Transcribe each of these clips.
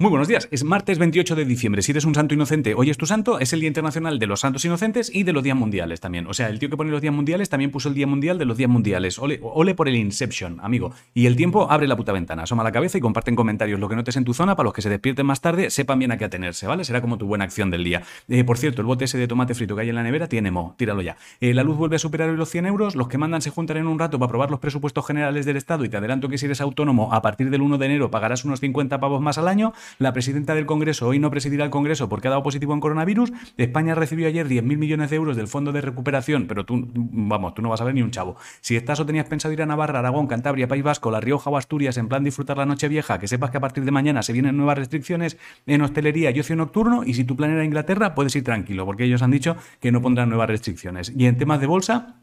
Muy buenos días, es martes 28 de diciembre. Si eres un santo inocente, hoy es tu santo, es el Día Internacional de los Santos Inocentes y de los Días Mundiales también. O sea, el tío que pone los Días Mundiales también puso el Día Mundial de los Días Mundiales. Ole, por el Inception, amigo. Y el tiempo abre la puta ventana, asoma la cabeza y comparte en comentarios lo que notes en tu zona para los que se despierten más tarde sepan bien a qué atenerse, ¿vale? Será como tu buena acción del día. Eh, por cierto, el bote ese de tomate frito que hay en la nevera tiene mo, tíralo ya. Eh, la luz vuelve a superar los 100 euros, los que mandan se juntan en un rato para aprobar los presupuestos generales del Estado y te adelanto que si eres autónomo, a partir del 1 de enero pagarás unos 50 pavos más al año. La presidenta del Congreso hoy no presidirá el Congreso porque ha dado positivo en coronavirus. España recibió ayer 10.000 millones de euros del Fondo de Recuperación, pero tú, vamos, tú no vas a ver ni un chavo. Si estás o tenías pensado ir a Navarra, Aragón, Cantabria, País Vasco, La Rioja o Asturias en plan disfrutar la noche vieja, que sepas que a partir de mañana se vienen nuevas restricciones en hostelería y ocio nocturno y si tu plan era Inglaterra, puedes ir tranquilo porque ellos han dicho que no pondrán nuevas restricciones. Y en temas de bolsa,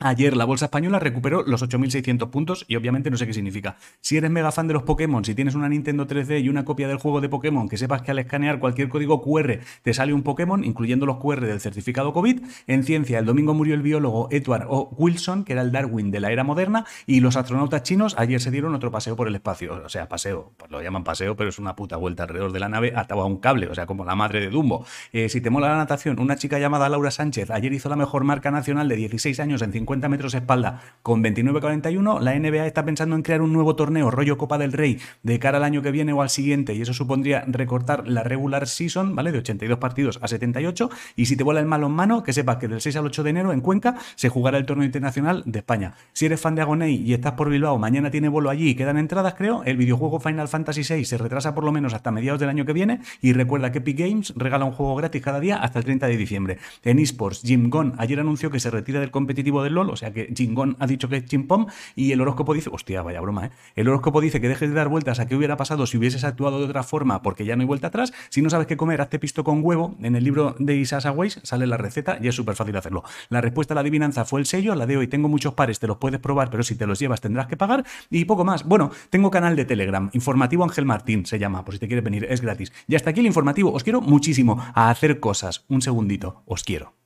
Ayer la bolsa española recuperó los 8.600 puntos y obviamente no sé qué significa. Si eres mega fan de los Pokémon, si tienes una Nintendo 3D y una copia del juego de Pokémon, que sepas que al escanear cualquier código QR te sale un Pokémon, incluyendo los QR del certificado COVID. En ciencia, el domingo murió el biólogo Edward O. Wilson, que era el Darwin de la era moderna, y los astronautas chinos ayer se dieron otro paseo por el espacio. O sea, paseo, pues lo llaman paseo, pero es una puta vuelta alrededor de la nave atado a un cable, o sea, como la madre de Dumbo. Eh, si te mola la natación, una chica llamada Laura Sánchez ayer hizo la mejor marca nacional de 16 años en 50 metros espalda con 29-41. La NBA está pensando en crear un nuevo torneo, rollo Copa del Rey, de cara al año que viene o al siguiente, y eso supondría recortar la regular season, ¿vale? De 82 partidos a 78. Y si te vuela el malo en mano, que sepas que del 6 al 8 de enero en Cuenca se jugará el torneo internacional de España. Si eres fan de Agonei y estás por Bilbao, mañana tiene vuelo allí y quedan entradas, creo. El videojuego Final Fantasy VI se retrasa por lo menos hasta mediados del año que viene. Y recuerda que Epic Games regala un juego gratis cada día hasta el 30 de diciembre. En esports, Jim Gon ayer anunció que se retira del competitivo del O sea que Jim ha dicho que es chimpón y el horóscopo dice, hostia, vaya broma, ¿eh? El horóscopo dice que dejes de dar vueltas a qué hubiera pasado si hubieses actuado de otra forma porque ya no hay vuelta atrás. Si no sabes qué comer, hazte pisto con huevo. En el libro de Isasa Weiss sale la receta y es súper fácil hacerlo. La respuesta a la adivinanza fue el sello, la de hoy tengo muchos pares, te los puedes probar, pero si te los llevas tendrás que pagar y poco más. Bueno, tengo canal de Telegram, informativo Ángel Martín se llama, por si te quieres venir, es gratis. Y hasta aquí el informativo, os quiero muchísimo a hacer cosas. Un segundito, os quiero.